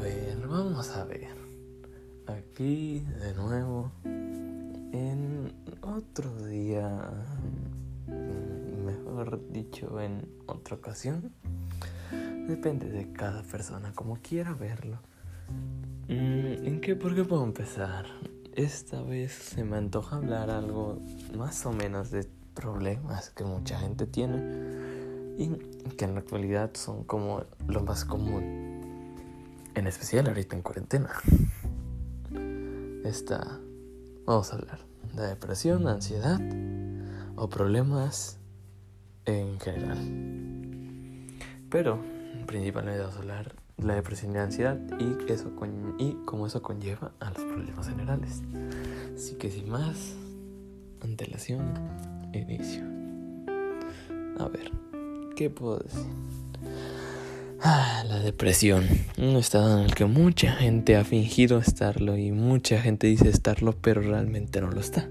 ver, vamos a ver. Aquí de nuevo en otro día, mejor dicho, en otra ocasión. Depende de cada persona, como quiera verlo. Mm, ¿En qué? ¿Por qué puedo empezar? Esta vez se me antoja hablar algo más o menos de problemas que mucha gente tiene y que en la actualidad son como lo más común, en especial ahorita en cuarentena. Esta, vamos a hablar de depresión, ansiedad o problemas en general. Pero principalmente vamos a hablar de la depresión y la ansiedad y, eso y cómo eso conlleva a los problemas generales. Así que sin más antelación, inicio. A ver, ¿qué puedo decir? Ah, la depresión, un estado en el que mucha gente ha fingido estarlo y mucha gente dice estarlo pero realmente no lo está.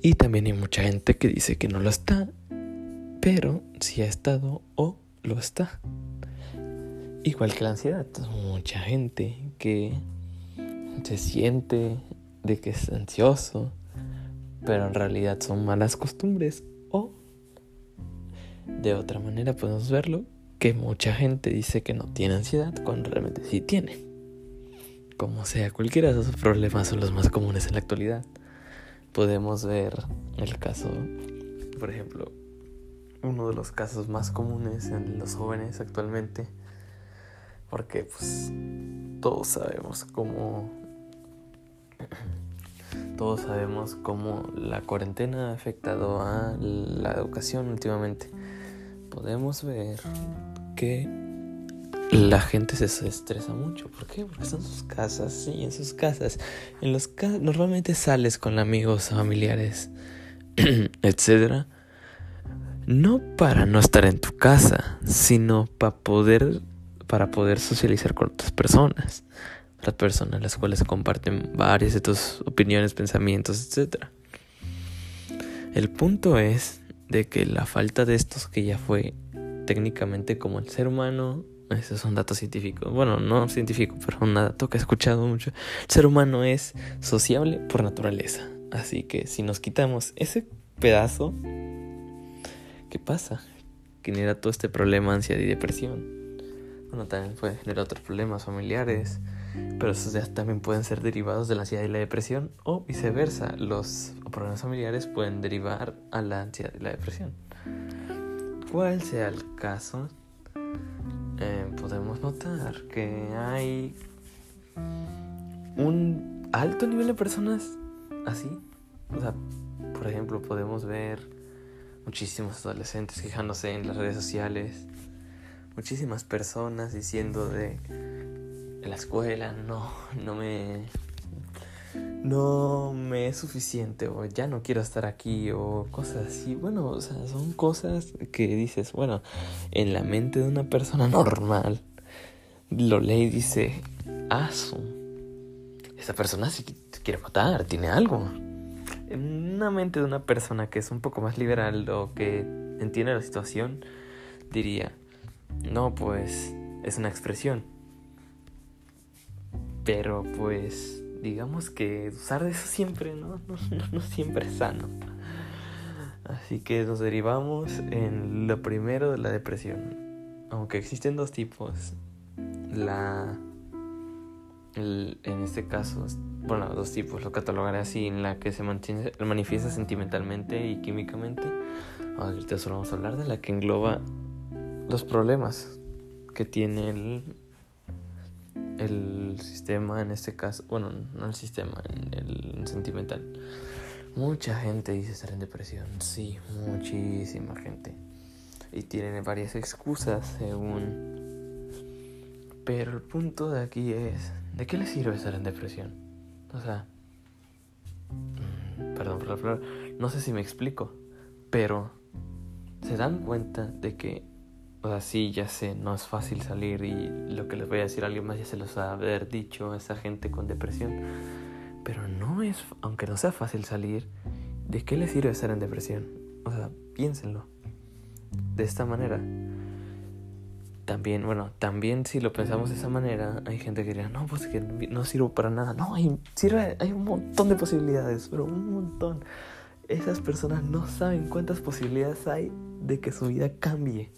Y también hay mucha gente que dice que no lo está, pero sí ha estado o lo está. Igual que la ansiedad, mucha gente que se siente de que es ansioso, pero en realidad son malas costumbres o de otra manera podemos verlo que mucha gente dice que no tiene ansiedad cuando realmente sí tiene. Como sea, cualquiera de esos problemas son los más comunes en la actualidad. Podemos ver el caso, por ejemplo, uno de los casos más comunes en los jóvenes actualmente porque pues todos sabemos cómo todos sabemos cómo la cuarentena ha afectado a la educación últimamente. Podemos ver la gente se estresa mucho. ¿Por qué? Porque están en sus casas, en sus casas. En los normalmente sales con amigos, familiares, etcétera. No para no estar en tu casa, sino para poder para poder socializar con otras personas, las personas las cuales comparten varias de tus opiniones, pensamientos, etc. El punto es de que la falta de estos que ya fue técnicamente como el ser humano, ese es un dato científico, bueno, no científico, pero un dato que he escuchado mucho, el ser humano es sociable por naturaleza, así que si nos quitamos ese pedazo, ¿qué pasa? Genera todo este problema, ansiedad y depresión bueno, también puede generar otros problemas familiares, pero esos ya también pueden ser derivados de la ansiedad y la depresión, o viceversa, los problemas familiares pueden derivar a la ansiedad y la depresión. Cual sea el caso, eh, podemos notar que hay un alto nivel de personas así. O sea, por ejemplo, podemos ver muchísimos adolescentes quejándose en las redes sociales muchísimas personas diciendo de la escuela no, no me no me es suficiente o ya no quiero estar aquí o cosas así. Bueno, o sea, son cosas que dices, bueno, en la mente de una persona normal lo lee y dice, asu, esa persona sí quiere matar, tiene algo. En una mente de una persona que es un poco más liberal o que entiende la situación, diría, no, pues es una expresión. Pero pues digamos que usar de eso siempre no, no, siempre es sano. Así que nos derivamos en lo primero de la depresión. Aunque existen dos tipos. La... en este caso, bueno, dos tipos, lo catalogaré así, en la que se mantiene, manifiesta sentimentalmente y químicamente. Ahorita solo vamos a hablar de la que engloba los problemas que tiene el, el sistema en este caso, bueno, no el sistema, el sentimental. Mucha gente dice estar en depresión, sí, muchísima gente. Y tienen varias excusas según... Pero el punto de aquí es, ¿de qué le sirve estar en depresión? O sea, mm, perdón por la palabra, no sé si me explico, pero se dan cuenta de que o sea, sí, ya sé, no es fácil salir y lo que les voy a decir a alguien más ya se los ha haber dicho a esa gente con depresión. Pero no es, aunque no sea fácil salir, ¿de qué les sirve estar en depresión? O sea, piénsenlo. De esta manera. también, bueno, también si lo pensamos de esa manera, hay gente que diría, no, pues que no sirvo para nada. No, hay, sirve, hay un montón de posibilidades, pero un montón. Esas personas no saben cuántas posibilidades hay de que su vida cambie.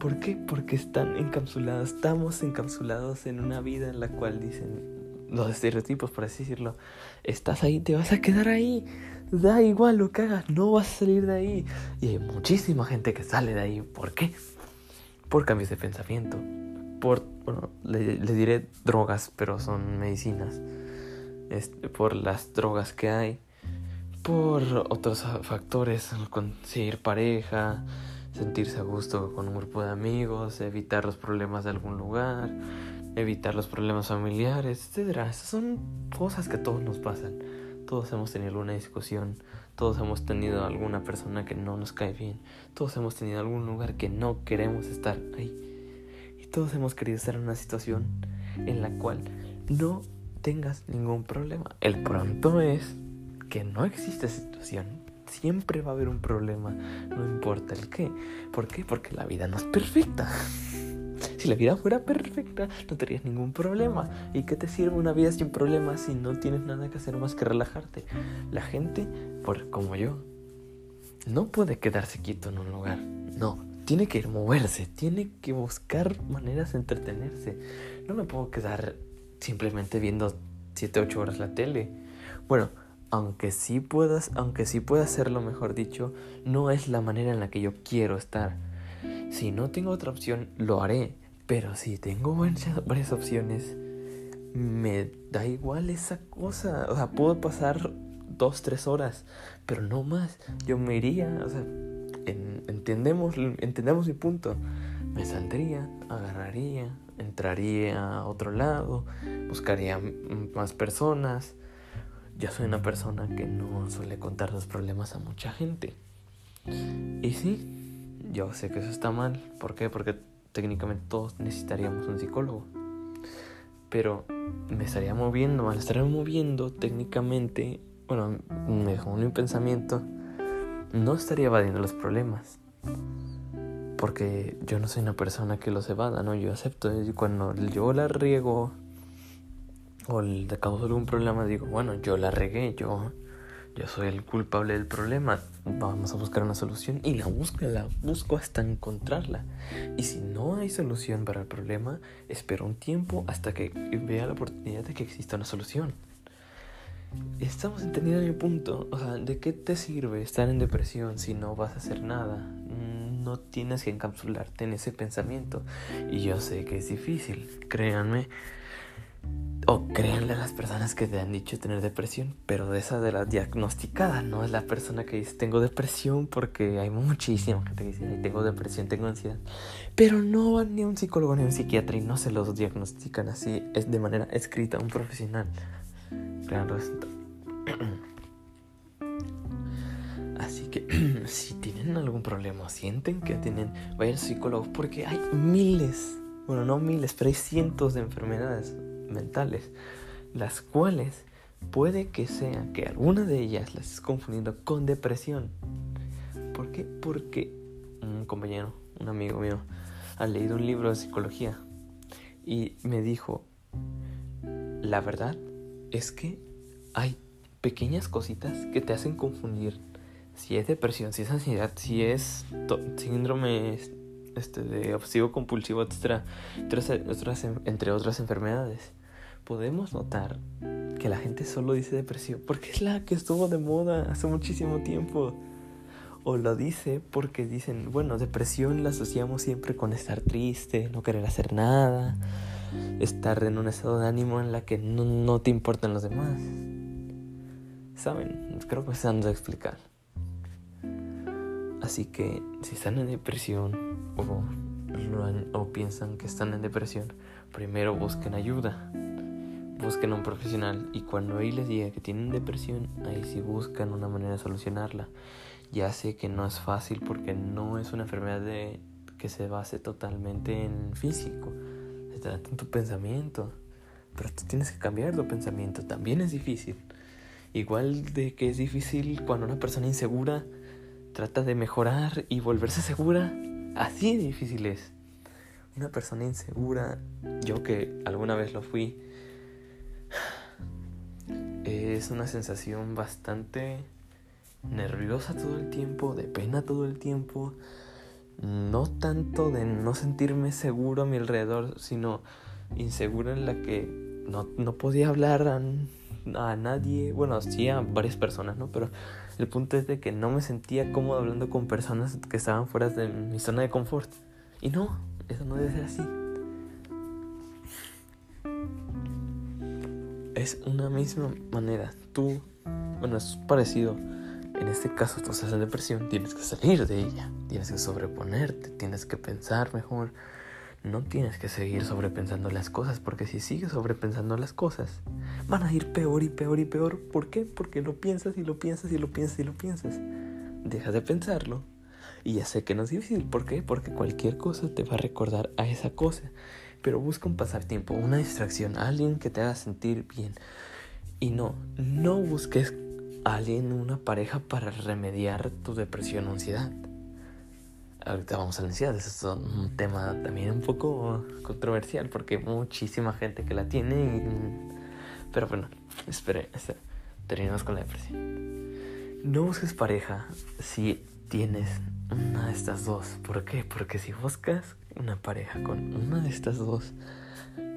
¿Por qué? Porque están encapsulados, estamos encapsulados en una vida en la cual dicen los estereotipos, por así decirlo, estás ahí, te vas a quedar ahí, da igual lo que hagas, no vas a salir de ahí. Y hay muchísima gente que sale de ahí, ¿por qué? por cambios de pensamiento, por, bueno, les diré drogas, pero son medicinas, este, por las drogas que hay, por otros factores, conseguir pareja, sentirse a gusto con un grupo de amigos, evitar los problemas de algún lugar, evitar los problemas familiares, etc. Esas son cosas que a todos nos pasan. Todos hemos tenido alguna discusión, todos hemos tenido alguna persona que no nos cae bien, todos hemos tenido algún lugar que no queremos estar ahí. Y todos hemos querido estar en una situación en la cual no tengas ningún problema. El pronto es que no existe situación. Siempre va a haber un problema, no importa el qué. ¿Por qué? Porque la vida no es perfecta. Si la vida fuera perfecta, no tendrías ningún problema. ¿Y qué te sirve una vida sin problemas si no tienes nada que hacer más que relajarte? La gente, por como yo, no puede quedarse quieto en un lugar. No, tiene que ir moverse, tiene que buscar maneras de entretenerse. No me puedo quedar simplemente viendo 7, 8 horas la tele. Bueno, aunque sí puedas, aunque sí pueda hacerlo, mejor dicho, no es la manera en la que yo quiero estar. Si no tengo otra opción, lo haré. Pero si tengo varias, opciones, me da igual esa cosa. O sea, puedo pasar dos, tres horas, pero no más. Yo me iría, o sea, entendemos, entendemos mi punto. Me saldría, agarraría, entraría a otro lado, buscaría más personas. Yo soy una persona que no suele contar los problemas a mucha gente. Y sí, yo sé que eso está mal. ¿Por qué? Porque técnicamente todos necesitaríamos un psicólogo. Pero me estaría moviendo, al estar moviendo técnicamente, bueno, mejor mi pensamiento, no estaría evadiendo los problemas. Porque yo no soy una persona que los evada, ¿no? Yo acepto. Cuando yo la riego o le causo algún problema, digo, bueno, yo la regué, yo yo soy el culpable del problema, vamos a buscar una solución y la busco, la busco hasta encontrarla. Y si no hay solución para el problema, espero un tiempo hasta que vea la oportunidad de que exista una solución. Estamos entendiendo mi punto, o sea, ¿de qué te sirve estar en depresión si no vas a hacer nada? No tienes que encapsularte en ese pensamiento. Y yo sé que es difícil, créanme o créanle a las personas que te han dicho tener depresión, pero de esa de la diagnosticada, no es la persona que dice tengo depresión, porque hay muchísima gente que dice tengo depresión, tengo ansiedad, pero no van ni un psicólogo ni un psiquiatra y no se los diagnostican así, es de manera escrita, un profesional. Claro, Así que si tienen algún problema, sienten que tienen, vayan al psicólogo, porque hay miles, bueno, no miles, pero hay cientos de enfermedades mentales, las cuales puede que sea que alguna de ellas las estés confundiendo con depresión. ¿Por qué? Porque un compañero, un amigo mío, ha leído un libro de psicología y me dijo, la verdad es que hay pequeñas cositas que te hacen confundir si es depresión, si es ansiedad, si es síndrome este, de obsesivo compulsivo, etc. entre otras enfermedades podemos notar que la gente solo dice depresión porque es la que estuvo de moda hace muchísimo tiempo. O lo dice porque dicen, bueno, depresión la asociamos siempre con estar triste, no querer hacer nada, estar en un estado de ánimo en la que no, te importan los demás. ¿Saben? Creo que se han de explicar. Así que si están en depresión o, o piensan que están en depresión, primero busquen ayuda busquen a un profesional y cuando ahí les diga que tienen depresión, ahí sí buscan una manera de solucionarla. Ya sé que no es fácil porque no es una enfermedad que se base totalmente en físico, se trata en tu pensamiento, pero tú tienes que cambiar tu pensamiento, también es difícil. Igual de que es difícil cuando una persona insegura trata de mejorar y volverse segura, así de difícil es. una persona insegura, yo que alguna vez lo fui, es una sensación bastante nerviosa todo el tiempo, de pena todo el tiempo, no tanto de no sentirme seguro a mi alrededor, sino insegura en la que no, no podía hablar a, a, nadie, bueno, sí a varias personas, ¿no? Pero el punto es de que no me sentía cómodo hablando con personas que estaban fuera de mi zona de confort. Y no, eso no debe ser así. Es una misma manera. Tú, bueno, es parecido en este caso estás en depresión, tienes que salir de ella, tienes que sobreponerte, tienes que pensar mejor. No tienes que seguir sobrepensando las cosas, porque si sigues sobrepensando las cosas, van a ir peor y peor y peor. ¿Por qué? Porque lo piensas y lo piensas y lo piensas y lo piensas. Dejas de pensarlo y ya sé que no es difícil. ¿Por qué? Porque cualquier cosa te va a recordar a esa cosa. Pero busca un pasatiempo, una distracción, alguien que te haga sentir bien. Y no, no busques alguien, una pareja para remediar tu depresión o ansiedad. Ahorita vamos a la ansiedad, es un tema también un poco controversial porque hay muchísima gente que la tiene. Pero bueno, espere, terminamos con la depresión. No busques pareja si tienes una de estas dos. ¿Por qué? Porque si buscas una pareja con una de estas dos,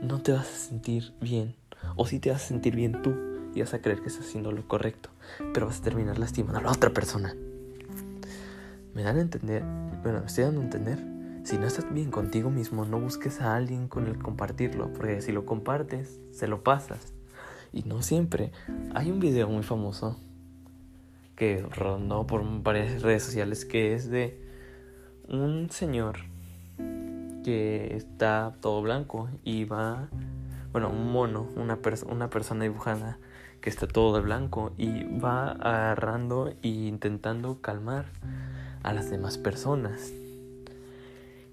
no te vas a sentir bien. O si te vas a sentir bien tú y vas a creer que estás haciendo lo correcto, pero vas a terminar lastimando a la otra persona. ¿Me dan a entender? Bueno, me estoy dando a entender. Si no estás bien contigo mismo, no busques a alguien con el compartirlo, porque si lo compartes, se lo pasas. Y no siempre. Hay un video muy famoso que rondó por varias redes sociales que es de un señor que está todo blanco y va, bueno, un mono, una, una persona dibujada que está todo de blanco y va agarrando e intentando calmar a las demás personas.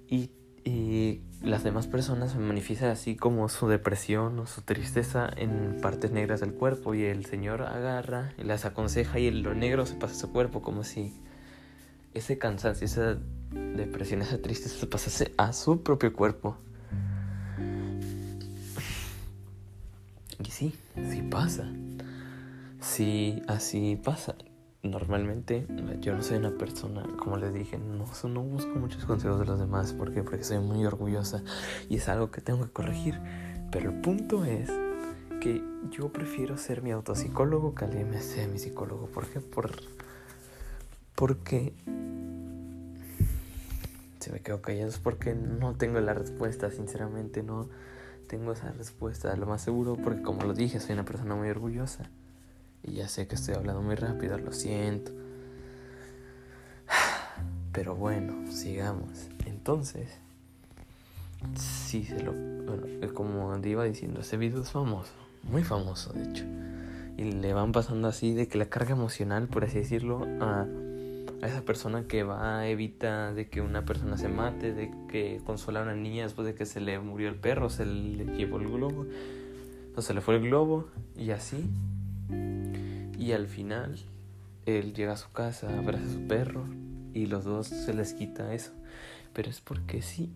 Y, y, las demás personas manifiestan así como su depresión o su tristeza en partes negras del cuerpo y el Señor agarra y las aconseja y lo negro se pasa a su cuerpo como si ese cansancio, esa depresión, esa tristeza se pasase a su propio cuerpo. Y sí, sí pasa. Sí, así pasa. Normalmente yo no soy una persona, como les dije, no, no busco muchos consejos de los demás. ¿Por qué? Porque soy muy orgullosa y es algo que tengo que corregir. Pero el punto es que yo prefiero ser mi autopsicólogo que alguien me sea mi psicólogo. ¿Por qué? Por, porque se me quedo callado. Es porque no tengo la respuesta, sinceramente no tengo esa respuesta. Lo más seguro, porque como lo dije, soy una persona muy orgullosa. Y ya sé que estoy hablando muy rápido, lo siento. Pero bueno, sigamos. Entonces, sí se lo. Bueno, como iba diciendo, ese video es famoso, muy famoso de hecho. Y le van pasando así de que la carga emocional, por así decirlo, a, a esa persona que va, evita de que una persona se mate, de que consola a una niña después de que se le murió el perro, se le llevó el globo, o se le fue el globo, y así. Y al final, él llega a su casa, abraza a su perro y los dos se les quita eso. Pero es porque sí,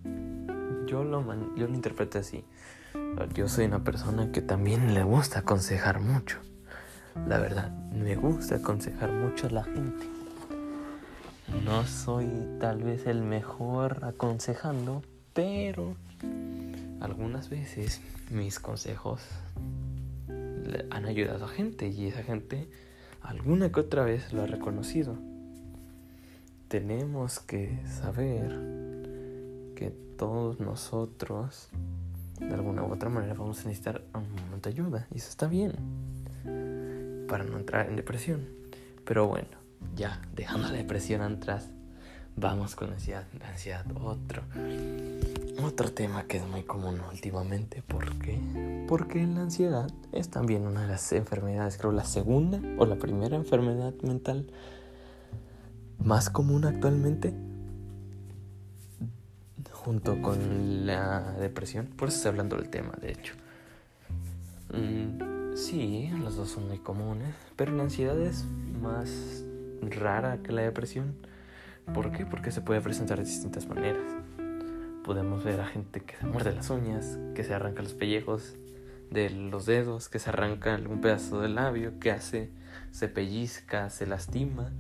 yo lo, yo lo interpreto así. Yo soy una persona que también le gusta aconsejar mucho. La verdad, me gusta aconsejar mucho a la gente. No soy tal vez el mejor aconsejando, pero algunas veces mis consejos han ayudado a gente y esa gente alguna que otra vez lo ha reconocido. Tenemos que saber que todos nosotros de alguna u otra manera vamos a necesitar un momento de ayuda y eso está bien para no entrar en depresión. Pero bueno, ya dejando la depresión atrás, vamos con la ansiedad, la ansiedad otro otro tema que es muy común últimamente, ¿por qué? Porque la ansiedad es también una de las enfermedades, creo la segunda o la primera enfermedad mental más común actualmente, junto con la depresión. Por eso estoy hablando del tema, de hecho. Mm, sí, los dos son muy comunes, pero la ansiedad es más rara que la depresión. ¿Por qué? Porque se puede presentar de distintas maneras podemos ver a gente que se muerde las uñas, que se arranca los pellejos de los dedos, que se arranca algún pedazo del labio, que hace, se pellizca, se lastima,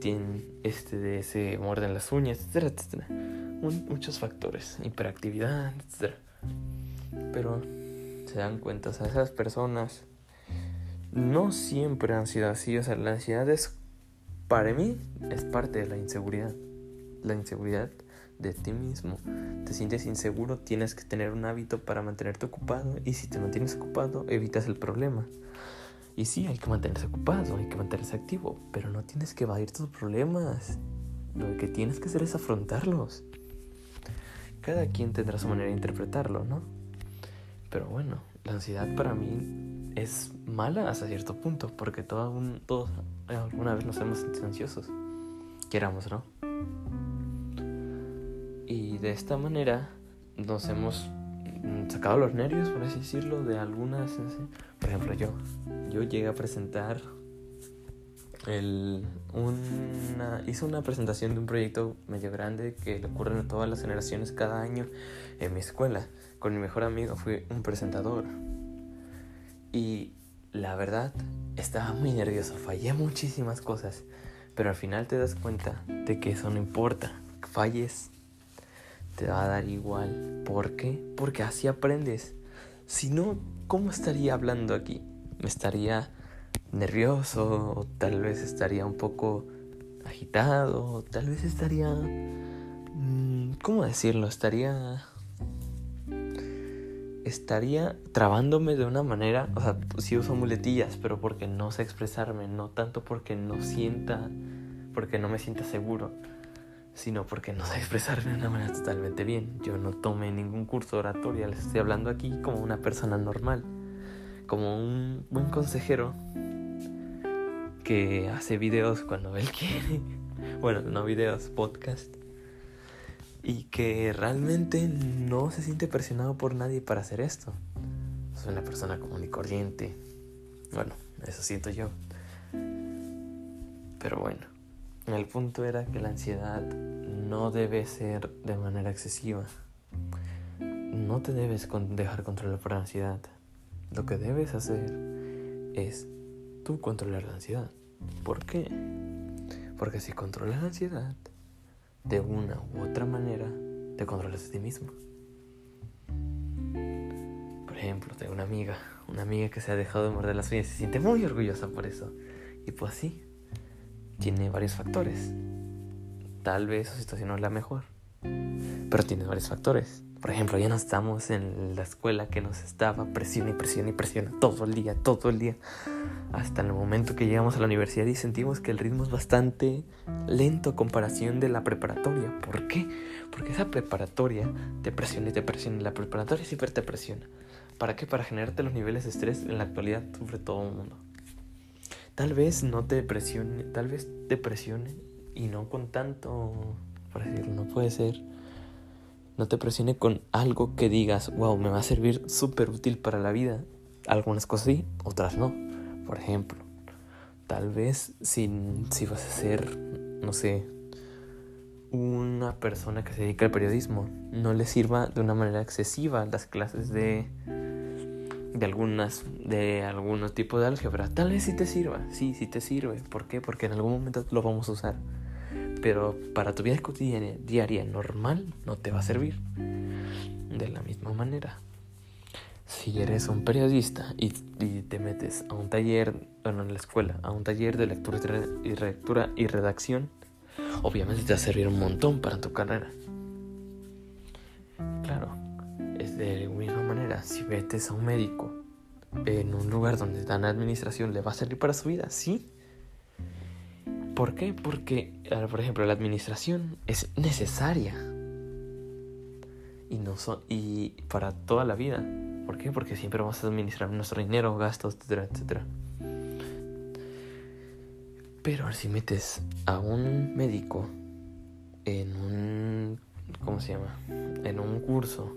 tiene este de se muerden las uñas, etcétera, etcétera. muchos factores, hiperactividad, etcétera. Pero se dan cuenta, sea, esas personas no siempre han sido así, o sea, la ansiedad es, para mí, es parte de la inseguridad. La inseguridad de ti mismo. Te sientes inseguro, tienes que tener un hábito para mantenerte ocupado y si te mantienes ocupado, evitas el problema. Y sí, hay que mantenerse ocupado, hay que mantenerse activo, pero no tienes que evadir tus problemas. Lo que tienes que hacer es afrontarlos. Cada quien tendrá su manera de interpretarlo, ¿no? Pero bueno, la ansiedad para mí es mala hasta cierto punto, porque todo todos alguna vez nos hemos sentido ansiosos. Queramos, ¿no? Y de esta manera nos hemos sacado los nervios, por así decirlo, de algunas... Por ejemplo, yo. Yo llegué a presentar el, una, hice una presentación de un proyecto medio grande que le ocurre a todas las generaciones cada año en mi escuela. Con mi mejor amigo fui un presentador. Y la verdad, estaba muy nervioso, fallé muchísimas cosas. Pero al final te das cuenta de que eso no importa. Falles te va a dar igual. ¿Por qué? Porque así aprendes. Si no, ¿cómo estaría hablando aquí? Me estaría nervioso, o tal vez estaría un poco agitado, o tal vez estaría... Mm, ¿Cómo decirlo? Estaría... Estaría trabándome de una manera, o sea, sí uso muletillas, pero porque no sé expresarme, no tanto porque no sienta, porque no me sienta seguro sino porque no sé expresarme de una manera totalmente bien. Yo no tomé ningún curso de oratoria, les estoy hablando aquí como una persona normal, como un buen consejero que hace videos cuando él quiere, bueno, no videos, podcast, y que realmente no se siente presionado por nadie para hacer esto. Soy una persona común y corriente, bueno, eso siento yo. Pero bueno. El punto era que la ansiedad no debe ser de manera excesiva. No te debes dejar controlar por la ansiedad. Lo que debes hacer es tú controlar la ansiedad. ¿Por qué? Porque si controlas la ansiedad, de una u otra manera, te controlas a ti mismo. Por ejemplo, tengo una amiga, una amiga que se ha dejado de morder las uñas y se siente muy orgullosa por eso. Y pues sí, tiene varios factores. Tal vez su situación no es la mejor, pero tiene varios factores. Por ejemplo, ya no estamos en la escuela que nos estaba presiona y presiona y presiona todo el día, todo el día, hasta el momento que llegamos a la universidad y sentimos que el ritmo es bastante lento a comparación de la preparatoria. ¿Por qué? Porque esa preparatoria te presiona y te presiona, la preparatoria siempre te presiona. ¿Para qué? Para generarte los niveles de estrés en la actualidad sufre todo el mundo. Tal vez no te presione, tal vez te presione y no con tanto, por decirlo, no puede ser. No te presione con algo que digas, wow, me va a servir súper útil para la vida. Algunas cosas sí, otras no. Por ejemplo, tal vez si, si vas a ser, no sé, una persona que se dedica al periodismo, no le sirva de una manera excesiva las clases de de algunas de algunos tipos de álgebra. Tal vez sí te sirva, sí, sí te sirve. ¿Por qué? Porque en algún momento lo vamos a usar. Pero para tu vida cotidiana, diaria, normal, no te va a servir. De la misma manera. Si eres un periodista y, te metes a un taller, bueno, en la escuela, a un taller de lectura y, lectura y redacción, obviamente te va a servir un montón para tu carrera. Claro, es de misma manera, si metes a un médico en un lugar donde dan administración, ¿le va a servir para su vida? Sí. ¿Por qué? Porque, por ejemplo, la administración es necesaria. Y, no son, y para toda la vida. ¿Por qué? Porque siempre vamos a administrar nuestro dinero, gastos, etcétera, etcétera. Pero si metes a un médico en un... ¿Cómo se llama? En un curso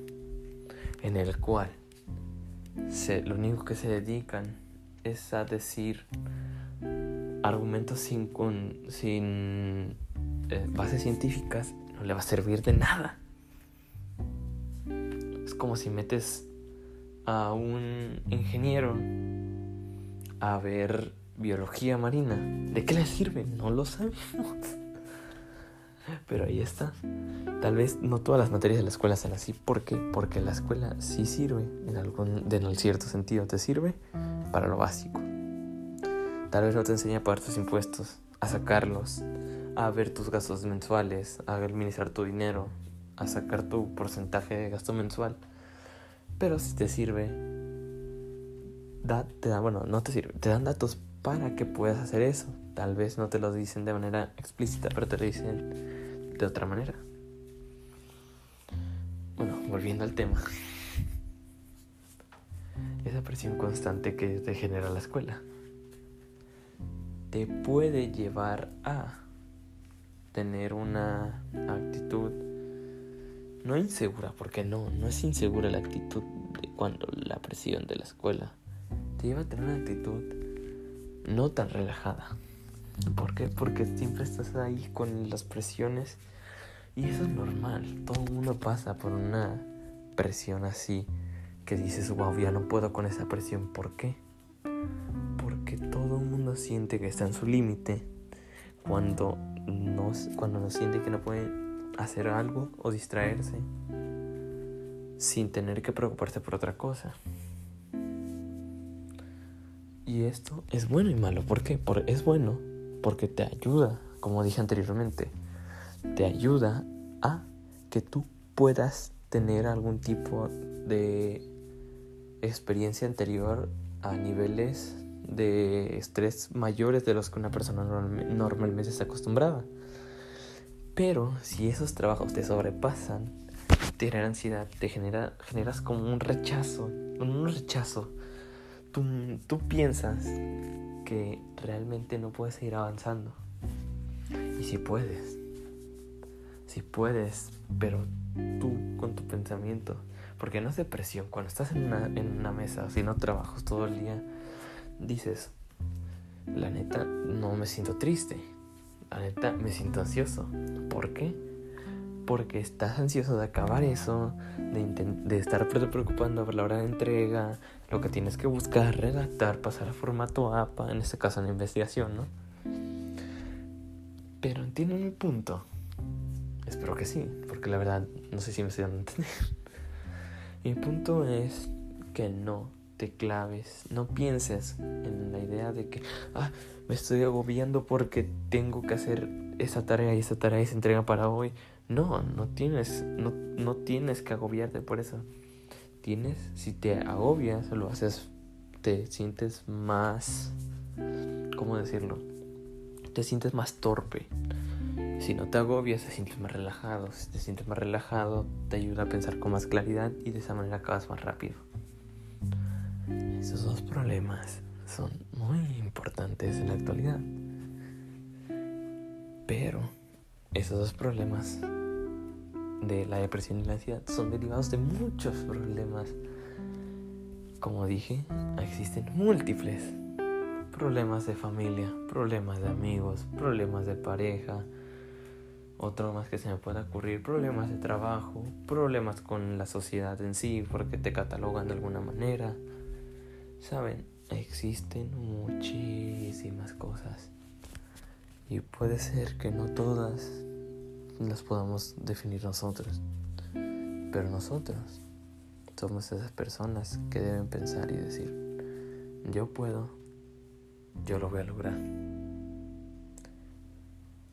en el cual lo único que se dedican es a decir argumentos sin, sin eh, bases científicas, no le va a servir de nada. como si metes a un ingeniero a ver biología marina. ¿De qué le sirve? No lo sabemos. Pero ahí está. Tal vez no todas las materias de la escuela sean así. ¿Por qué? Porque la escuela sí sirve en algún en cierto sentido. Te sirve para lo básico. Tal vez no te enseña a pagar tus impuestos, a sacarlos, a ver tus gastos mensuales, a administrar tu dinero, a sacar tu porcentaje de gasto mensual. Pero si te sirve, te da, bueno, no te sirve, te dan datos para que puedas hacer eso. Tal vez no te lo dicen de manera explícita, pero te lo dicen de otra manera. Bueno, volviendo al tema. Esa presión constante que te genera la escuela te puede llevar a tener una actitud no insegura, porque no, no es insegura la actitud de cuando la presión de la escuela te lleva a tener una actitud no tan relajada. ¿Por qué? Porque siempre estás ahí con las presiones y eso es normal. Todo el mundo pasa por una presión así que dices, wow, ya no puedo con esa presión. ¿Por qué? Porque todo siente que está en su límite cuando no, cuando no siente que no puede hacer algo o distraerse sin tener que preocuparse por otra cosa. Y esto es bueno y malo. ¿Por qué? Porque es bueno porque te ayuda, como dije anteriormente, te ayuda a que tú puedas tener algún tipo de experiencia anterior a niveles de estrés mayores de los que una persona normalmente está acostumbrada. Pero si esos trabajos te sobrepasan, te genera ansiedad, te genera, generas como un rechazo, un rechazo tú, tú piensas que realmente no puedes seguir avanzando. Y si puedes, si puedes, pero tú con tu pensamiento, porque no es depresión, cuando estás en una, en una mesa no trabajos todo el día, dices, la neta no me siento triste, la neta me siento ansioso. ¿Por qué? porque estás ansioso de acabar eso, de, estar preocupando por la hora de entrega, lo que tienes que buscar, redactar, pasar a formato APA, en este caso en investigación, ¿no? Pero entienden mi punto. Espero que sí, porque la verdad no sé si me estoy dando a entender. Mi punto es que no claves, no pienses en la idea de que, ah, me estoy agobiando porque tengo que hacer esa tarea y esa tarea y entrega para hoy. No, no tienes, no, no tienes que agobiarte por eso. Tienes, si te agobias, lo haces, te sientes más, ¿cómo decirlo? Te sientes más torpe. Si no te agobias, te sientes más relajado. Si te sientes más relajado, te ayuda a pensar con más claridad y de esa manera acabas más rápido. Esos dos problemas son muy importantes en la actualidad. Pero esos dos problemas de la depresión y la ansiedad son derivados de muchos problemas. Como dije, existen múltiples problemas de familia, problemas de amigos, problemas de pareja, otro más que se me pueda ocurrir, problemas de trabajo, problemas con la sociedad en sí, porque te catalogan de alguna manera. Saben, existen muchísimas cosas. Y puede ser que no todas las podamos definir nosotros. Pero nosotros somos esas personas que deben pensar y decir, yo puedo, yo lo voy a lograr.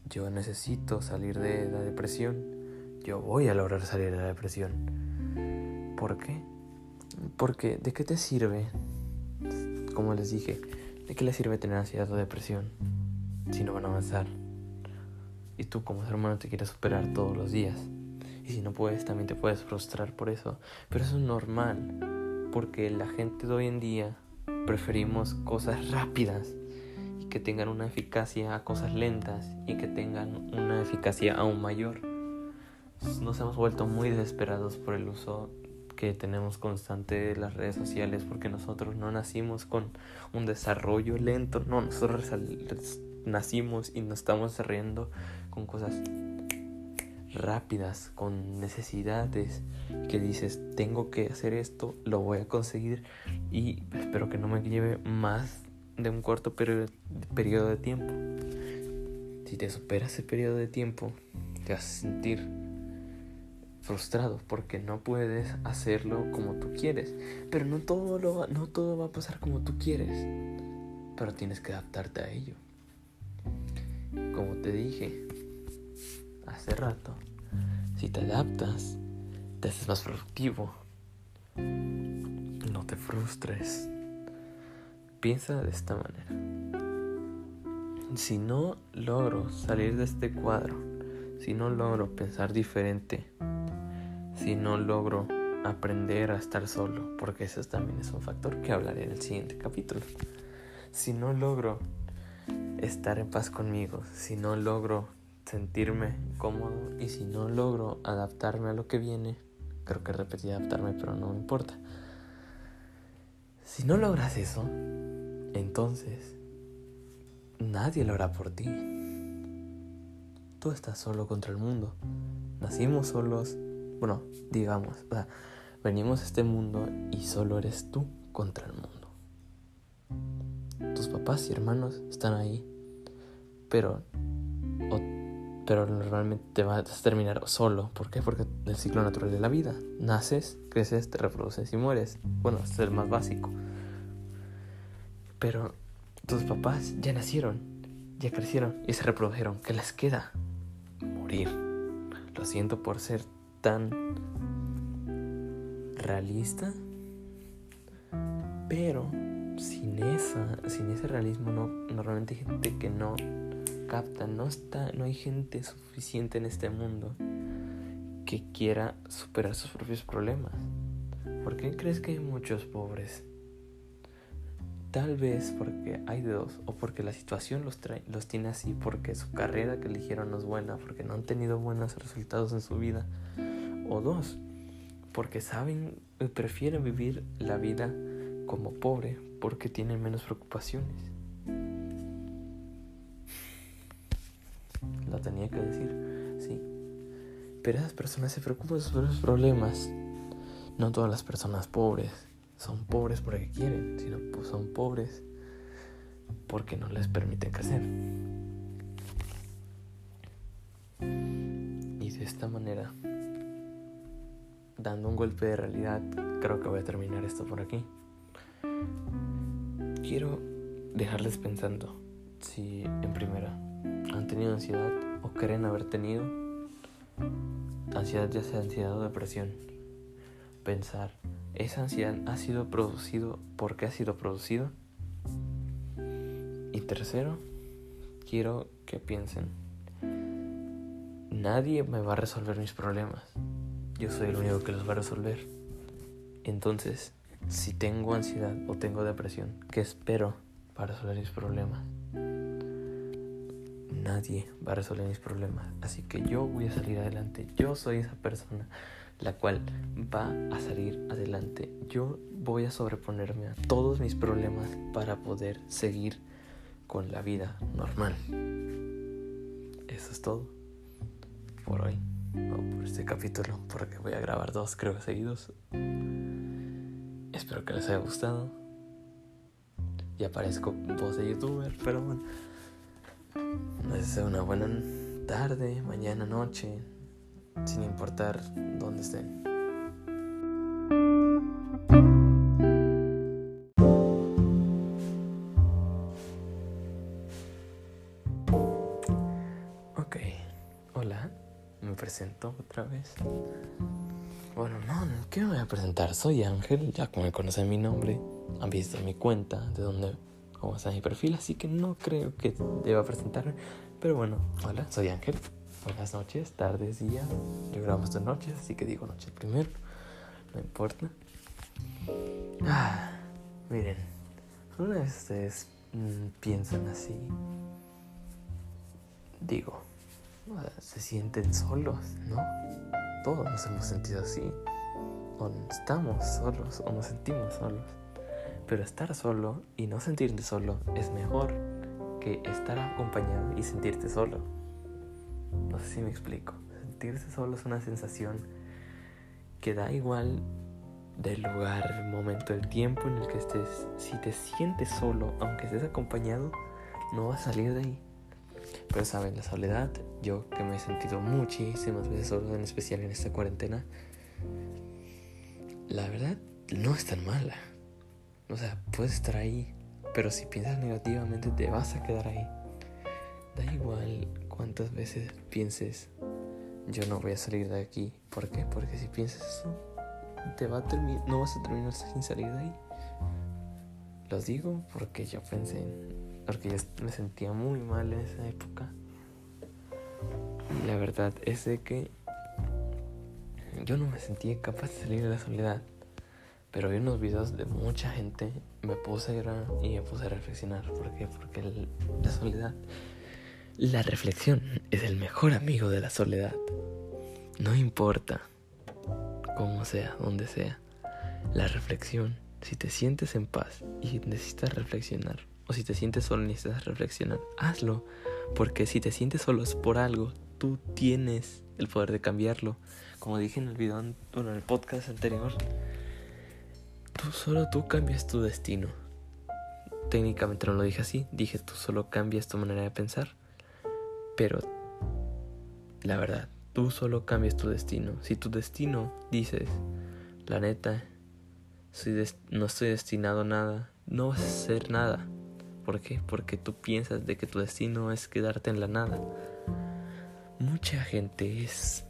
Yo necesito salir de la depresión, yo voy a lograr salir de la depresión. ¿Por qué? Porque ¿de qué te sirve? Como les dije, ¿de qué le sirve tener ansiedad o depresión si no van a avanzar? y tú como ser humano te quieres superar todos los días. Y si no puedes, también te puedes frustrar por eso. Pero eso es normal, porque la gente de hoy en día preferimos cosas rápidas y que tengan una eficacia a cosas lentas y que tengan una eficacia aún mayor. Nos hemos vuelto muy desesperados por el uso que tenemos constante las redes sociales porque nosotros no nacimos con un desarrollo lento, no, nosotros nacimos y nos estamos riendo con cosas rápidas, con necesidades, que dices, tengo que hacer esto, lo voy a conseguir y espero que no me lleve más de un corto periodo de tiempo. Si te superas ese periodo de tiempo, te vas a sentir frustrado porque no puedes hacerlo como tú quieres. Pero no todo, lo no todo va a pasar como tú quieres. Pero tienes que adaptarte a ello. Como te dije hace rato, si te adaptas, te haces más productivo. No te frustres. Piensa de esta manera. Si no logro salir de este cuadro, si no logro pensar diferente, si no logro aprender a estar solo, porque eso también es un factor que hablaré en el siguiente capítulo. Si no logro estar en paz conmigo, si no logro sentirme cómodo y si no logro adaptarme a lo que viene, creo que repetí adaptarme, pero no me importa. Si no logras eso, entonces nadie lo hará por ti. Tú estás solo contra el mundo. Nacimos solos, bueno, digamos, venimos a este mundo y solo eres tú contra el mundo. Tus papás y hermanos están ahí, pero, pero normalmente te vas a terminar solo. ¿Por qué? Porque el ciclo natural de la vida. Naces, creces, te reproduces y mueres. Bueno, es el más básico. Pero tus papás ya nacieron, ya crecieron y se reprodujeron. ¿Qué les queda? Morir. Lo siento por ser tan realista, pero sin sin ese realismo no, normalmente hay gente que no capta, no está, no hay gente suficiente en este mundo que quiera superar sus propios problemas. ¿Por qué crees que hay muchos pobres? Tal vez porque hay dos, o porque la situación los, trae, los tiene así, porque su carrera que eligieron no es buena, porque no han tenido buenos resultados en su vida, o dos, porque saben, eh, prefieren vivir la vida como pobre porque tienen menos preocupaciones. Lo tenía que decir, sí. Pero esas personas se preocupan sobre sus problemas. No todas las personas pobres son pobres porque quieren, sino pues son pobres porque no les permiten crecer. Y de esta manera dando un golpe de realidad, creo que voy a terminar esto por aquí. Quiero dejarles pensando si en primera han tenido ansiedad o creen haber tenido ansiedad, ya sea ansiedad o depresión. Pensar, ¿esa ansiedad ha sido producido? ¿Por qué ha sido producido? Y tercero, quiero que piensen, nadie me va a resolver mis problemas yo soy el único que los va a resolver. Entonces, si tengo ansiedad o tengo depresión, ¿qué espero para resolver mis problemas? Nadie va a resolver mis problemas. Así que yo voy a salir adelante. Yo soy esa persona la cual va a salir adelante. Yo voy a sobreponerme a todos mis problemas para poder seguir con la vida normal. Eso es todo por hoy por este capítulo, porque voy a grabar dos, creo, seguidos. Espero que les haya gustado. Ya aparezco voz de youtuber, pero bueno. Les deseo una buena tarde, mañana, noche, sin importar dónde estén. Presento otra vez. Bueno, no, ¿qué me voy a presentar? Soy Ángel, ya como me conocen mi nombre, han visto mi cuenta, de donde, cómo está mi perfil, así que no creo que deba presentarme. Pero bueno, hola, soy Ángel. Buenas noches, tardes, días. Yo grabo noches, así que digo noches primero. No importa. Ah, miren, una vez mm, piensan así, digo, se sienten solos, ¿no? Todos nos hemos sentido así. O estamos solos o nos sentimos solos. Pero estar solo y no sentirte solo es mejor que estar acompañado y sentirte solo. No sé si me explico. sentirse solo es una sensación que da igual del lugar, el momento, el tiempo en el que estés. Si te sientes solo, aunque estés acompañado, no vas a salir de ahí. Pero saben, la soledad, yo que me he sentido muchísimas veces solo, en especial en esta cuarentena, la verdad no es tan mala. O sea, puedes estar ahí, pero si piensas negativamente te vas a quedar ahí. Da igual cuántas veces pienses, yo no voy a salir de aquí. ¿Por qué? Porque si piensas eso, te va a no vas a terminar sin salir de ahí. Los digo porque yo pensé, porque yo me sentía muy mal en esa época. Y la verdad es de que yo no me sentía capaz de salir de la soledad. Pero vi unos videos de mucha gente, me puse a y me puse a reflexionar. ¿Por qué? Porque la soledad, la reflexión es el mejor amigo de la soledad. No importa cómo sea, donde sea. La reflexión, si te sientes en paz y necesitas reflexionar, o si te sientes solo y necesitas reflexionar, hazlo. Porque si te sientes solo es por algo, tú tienes el poder de cambiarlo. Como dije en el video, bueno, en el podcast anterior, tú solo tú cambias tu destino. Técnicamente no lo dije así, dije tú solo cambias tu manera de pensar. Pero la verdad, tú solo cambias tu destino. Si tu destino dices, la neta, no estoy destinado a nada, no vas a hacer nada. ¿Por qué? Porque tú piensas de que tu destino es quedarte en la nada. Mucha gente es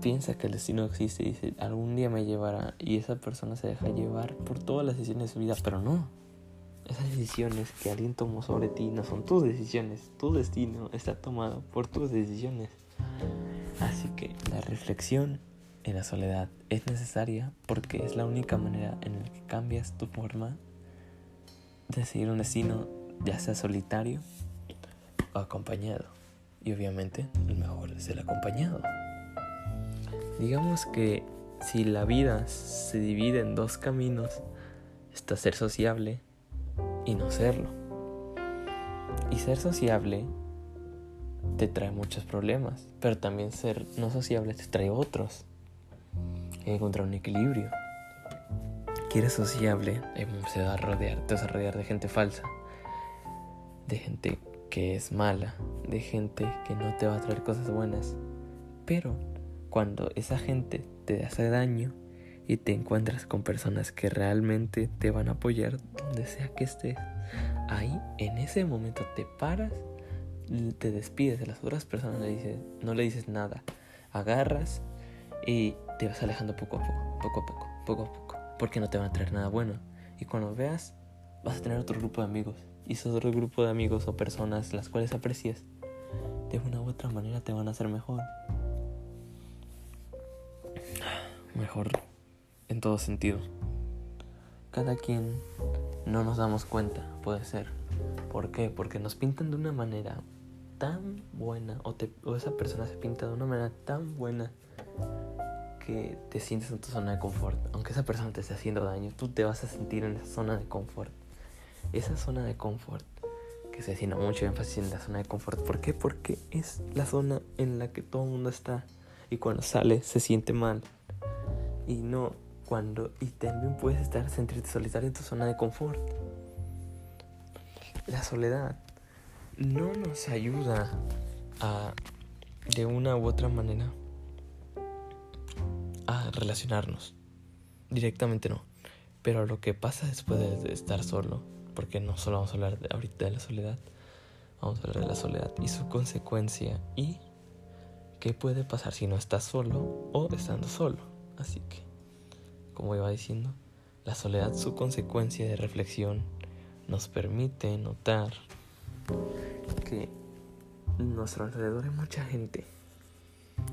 piensa que el destino existe y dice, algún día me llevará y esa persona se deja llevar por todas las decisiones de su vida, pero no. Esas decisiones que alguien tomó sobre ti no son tus decisiones, tu destino está tomado por tus decisiones. Así que la reflexión en la soledad es necesaria porque es la única manera en la que cambias tu forma de seguir un destino, ya sea solitario o acompañado. Y obviamente el mejor es el acompañado. Digamos que si la vida se divide en dos caminos, está ser sociable y no serlo. Y ser sociable te trae muchos problemas, pero también ser no sociable te trae otros. Hay que encontrar un equilibrio. Quieres sociable, se va a rodear, te vas a rodear de gente falsa, de gente que es mala, de gente que no te va a traer cosas buenas. Pero cuando esa gente te hace daño y te encuentras con personas que realmente te van a apoyar donde sea que estés, ahí en ese momento te paras, te despides de las otras personas, no le dices nada, agarras y te vas alejando poco a poco, poco a poco, poco a poco, porque no te van a traer nada bueno. Y cuando veas, vas a tener otro grupo de amigos. Y ese otro grupo de amigos o personas las cuales aprecias, de una u otra manera te van a hacer mejor mejor en todo sentido. Cada quien no nos damos cuenta, puede ser. ¿Por qué? Porque nos pintan de una manera tan buena o, o esa persona se pinta de una manera tan buena que te sientes en tu zona de confort. Aunque esa persona te esté haciendo daño, tú te vas a sentir en esa zona de confort. Esa zona de confort que se haciendo mucho énfasis en la zona de confort. ¿Por qué? Porque es la zona en la que todo el mundo está y cuando sale se siente mal y no cuando y también puedes estar sentirte solitario en tu zona de confort. La soledad no nos ayuda a de una u otra manera a relacionarnos. Directamente no. Pero lo que pasa después de estar solo, porque no solo vamos a hablar de, ahorita de la soledad, vamos a hablar de la soledad y su consecuencia y qué puede pasar si no estás solo o estando solo. Así que, como iba diciendo, la soledad, su consecuencia de reflexión, nos permite notar que en nuestro alrededor hay mucha gente.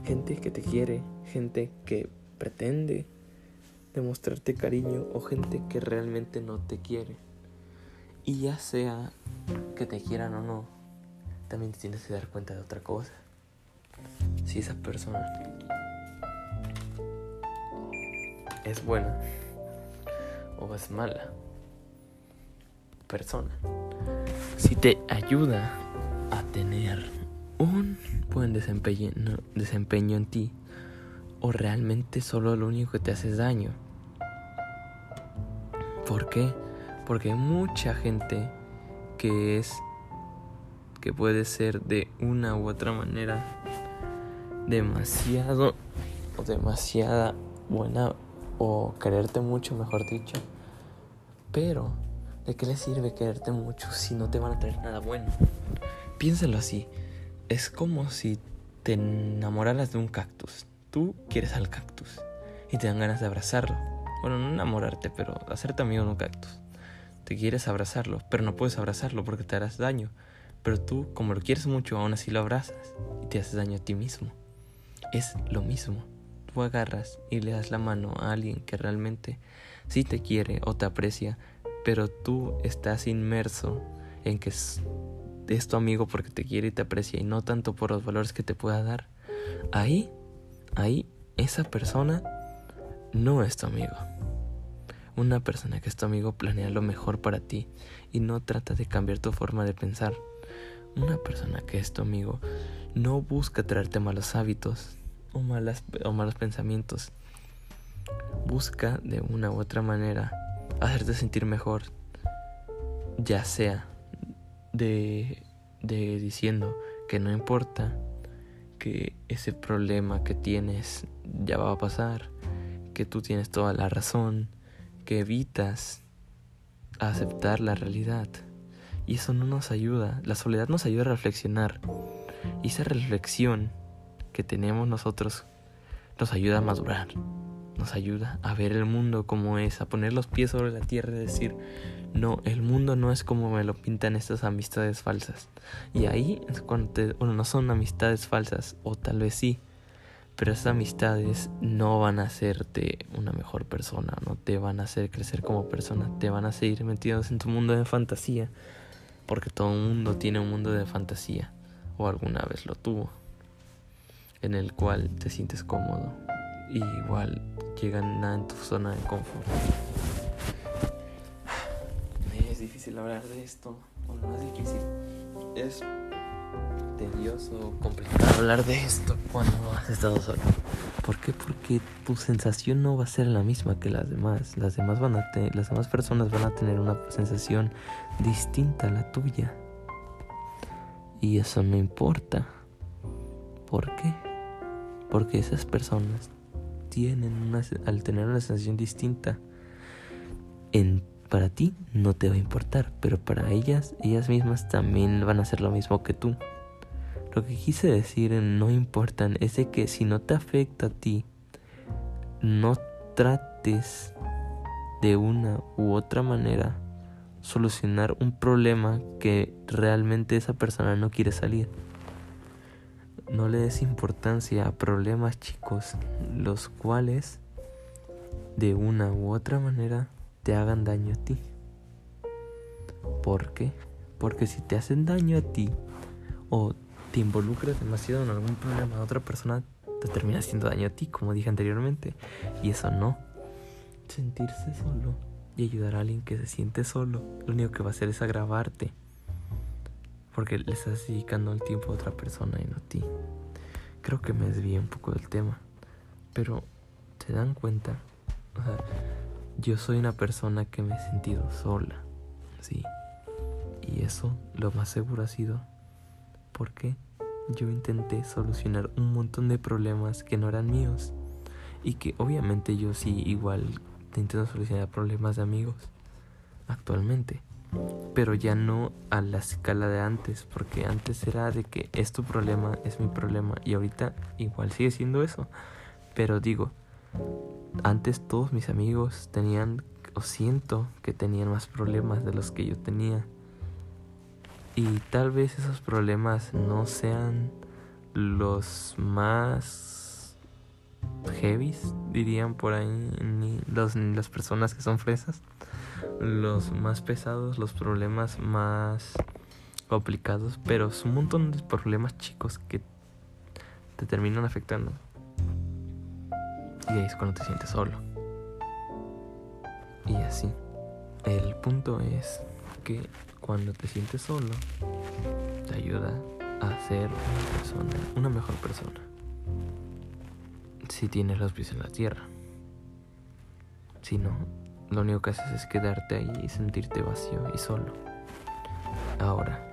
Gente que te quiere, gente que pretende demostrarte cariño o gente que realmente no te quiere. Y ya sea que te quieran o no, también te tienes que dar cuenta de otra cosa. Si esa persona es buena o es mala persona. Si te ayuda a tener un buen desempeño, desempeño en ti o realmente solo lo único que te hace daño. ¿Por qué? Porque hay mucha gente que es que puede ser de una u otra manera demasiado o demasiada buena o quererte mucho, mejor dicho. Pero, ¿de qué le sirve quererte mucho si no te van a traer nada bueno? Piénsalo así. Es como si te enamoraras de un cactus. Tú quieres al cactus y te dan ganas de abrazarlo. Bueno, no enamorarte, pero hacerte amigo de un cactus. Te quieres abrazarlo, pero no puedes abrazarlo porque te harás daño. Pero tú, como lo quieres mucho, aún así lo abrazas y te haces daño a ti mismo. Es lo mismo. Tú agarras y le das la mano a alguien que realmente sí te quiere o te aprecia, pero tú estás inmerso en que es, tu amigo porque te quiere y te aprecia y no tanto por los valores que te pueda dar. Ahí, ahí, esa persona no es tu amigo. Una persona que es tu amigo planea lo mejor para ti y no trata de cambiar tu forma de pensar. Una persona que es tu amigo no busca traerte malos hábitos o, o malos pensamientos. Busca de una u otra manera hacerte sentir mejor, ya sea de, de diciendo que no importa, que ese problema que tienes ya va a pasar, que tú tienes toda la razón, que evitas aceptar la realidad. Y eso no nos ayuda. La soledad nos ayuda a reflexionar. Y esa reflexión que tenemos nosotros nos ayuda a madurar. Nos ayuda a ver el mundo como es, a poner los pies sobre la tierra y decir, no, el mundo no es como me lo pintan estas amistades falsas. Y ahí es cuando te, bueno, no son amistades falsas, o tal vez sí, pero esas amistades no van a hacerte una mejor persona, no te van a hacer crecer como persona, te van a seguir metidos en tu mundo de fantasía porque todo mundo tiene un mundo de fantasía, o alguna vez lo tuvo, en el cual te sientes cómodo y igual llegan en tu zona de confort. Es difícil hablar de esto, o no es difícil, es tedioso, complicado hablar de esto cuando has estado solo. ¿Por qué? Porque tu sensación no va a ser la misma que las demás. Las demás van a las demás personas van a tener una sensación distinta a la tuya. Y eso no importa. ¿Por qué? Porque esas personas tienen una al tener una sensación distinta en para ti no te va a importar, pero para ellas, ellas mismas también van a hacer lo mismo que tú. Lo que quise decir en no importan es de que si no te afecta a ti, no trates de una u otra manera solucionar un problema que realmente esa persona no quiere salir. No le des importancia a problemas chicos, los cuales de una u otra manera te hagan daño a ti. ¿Por qué? Porque si te hacen daño a ti o te involucras demasiado en algún problema de otra persona, te termina haciendo daño a ti, como dije anteriormente. Y eso no. Sentirse solo y ayudar a alguien que se siente solo, lo único que va a hacer es agravarte. Porque le estás dedicando el tiempo a otra persona y no a ti. Creo que me desvié un poco del tema. Pero, ¿se dan cuenta? O sea, yo soy una persona que me he sentido sola. Sí. Y eso, lo más seguro ha sido porque yo intenté solucionar un montón de problemas que no eran míos y que obviamente yo sí igual intento solucionar problemas de amigos actualmente pero ya no a la escala de antes porque antes era de que es tu problema es mi problema y ahorita igual sigue siendo eso pero digo antes todos mis amigos tenían o siento que tenían más problemas de los que yo tenía y tal vez esos problemas no sean los más heavies, dirían por ahí ni las personas que son fresas. Los más pesados, los problemas más complicados, pero es un montón de problemas chicos que te terminan afectando. Y ahí es cuando te sientes solo. Y así. El punto es que cuando te sientes solo, te ayuda a ser una persona, una mejor persona. Si tienes los pies en la tierra. Si no, lo único que haces es quedarte ahí y sentirte vacío y solo. Ahora,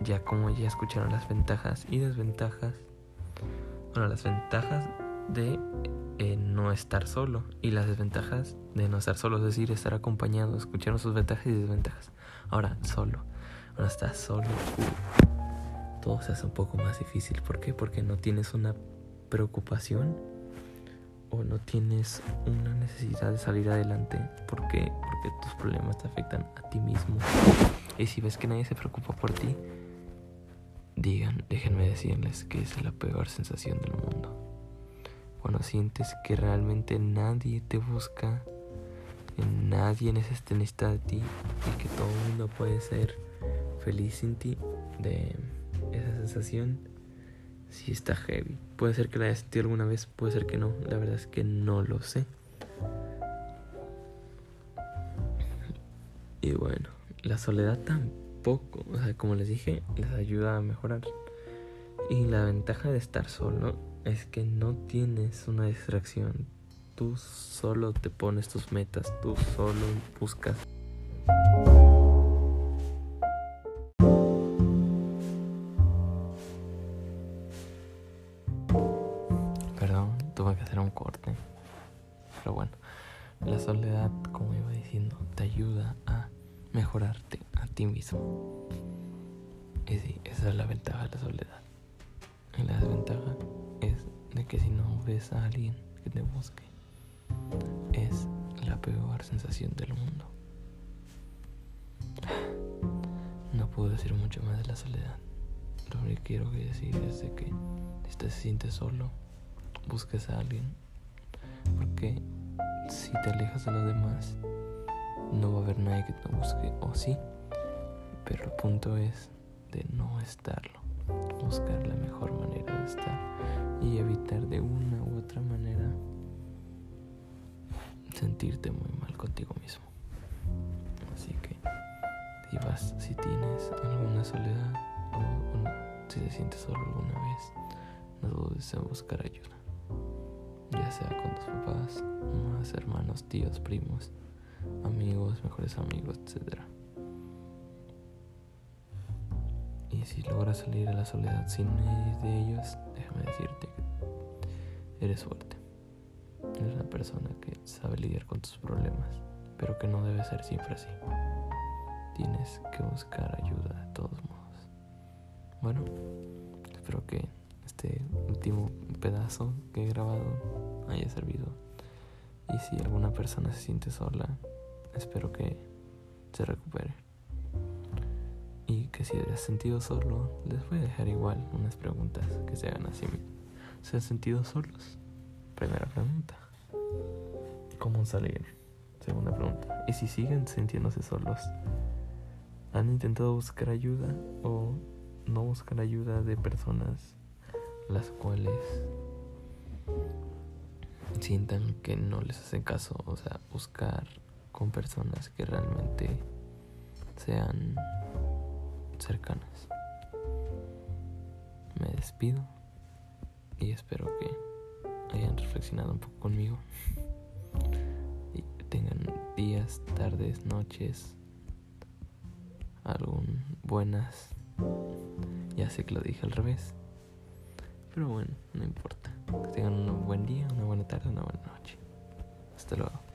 ya como ya escucharon las ventajas y desventajas, bueno, las ventajas de eh, no estar solo y las desventajas de no estar solo, es decir, estar acompañado, escucharon sus ventajas y desventajas. Ahora, solo, ahora estás solo, todo se hace un poco más difícil. ¿Por qué? Porque no tienes una preocupación o no tienes una necesidad de salir adelante. ¿Por qué? Porque tus problemas te afectan a ti mismo. Y si ves que nadie se preocupa por ti, digan, déjenme decirles que es la peor sensación del mundo. Cuando sientes que realmente nadie te busca, nadie necesita de ti y que todo el mundo puede ser feliz sin ti, de esa sensación si está heavy. Puede ser que la haya sentido alguna vez, puede ser que no. La verdad es que no lo sé. Y bueno, la soledad tampoco, o sea, como les dije, les ayuda a mejorar. Y la ventaja de estar solo es que no tienes una distracción. Tú solo te pones tus metas, tú solo buscas soledad, como iba diciendo, te ayuda a mejorarte a ti mismo. Y sí, esa es la ventaja de la soledad. Y la desventaja es de que si no ves a alguien que te busque, es la peor sensación del mundo. No puedo decir mucho más de la soledad. Lo que quiero decir es que si te sientes solo, busques a alguien. Porque si te alejas de los demás, no va a haber nadie que te busque. O sí, pero el punto es de no estarlo. Buscar la mejor manera de estar y evitar de una u otra manera sentirte muy mal contigo mismo. Así que si vas, si tienes alguna soledad o, si te sientes solo alguna vez, no dudes en buscar ayuda ya sea con tus papás, más hermanos, tíos, primos, amigos, mejores amigos, etc. Y si logras salir a la soledad sin de ellos, déjame decirte que eres fuerte. Eres una persona que sabe lidiar con tus problemas, pero que no debe ser siempre así. Tienes que buscar ayuda de todos modos. Bueno, espero que este último pedazo que he grabado haya servido. Y si alguna persona se siente sola, espero que se recupere. Y que si has sentido solo, les voy a dejar igual unas preguntas que se hagan así. ¿Se han sentido solos? Primera pregunta. ¿Cómo salir? Segunda pregunta. ¿Y si siguen sintiéndose solos? ¿Han intentado buscar ayuda o no buscar ayuda de personas las cuales sientan que no les hacen caso, o sea, buscar con personas que realmente sean cercanas. Me despido y espero que hayan reflexionado un poco conmigo y tengan días, tardes, noches, algún buenas. Ya sé que lo dije al revés. Pero bueno, no importa. Que tengan un buen día, una buena tarde, una buena noche. Hasta luego.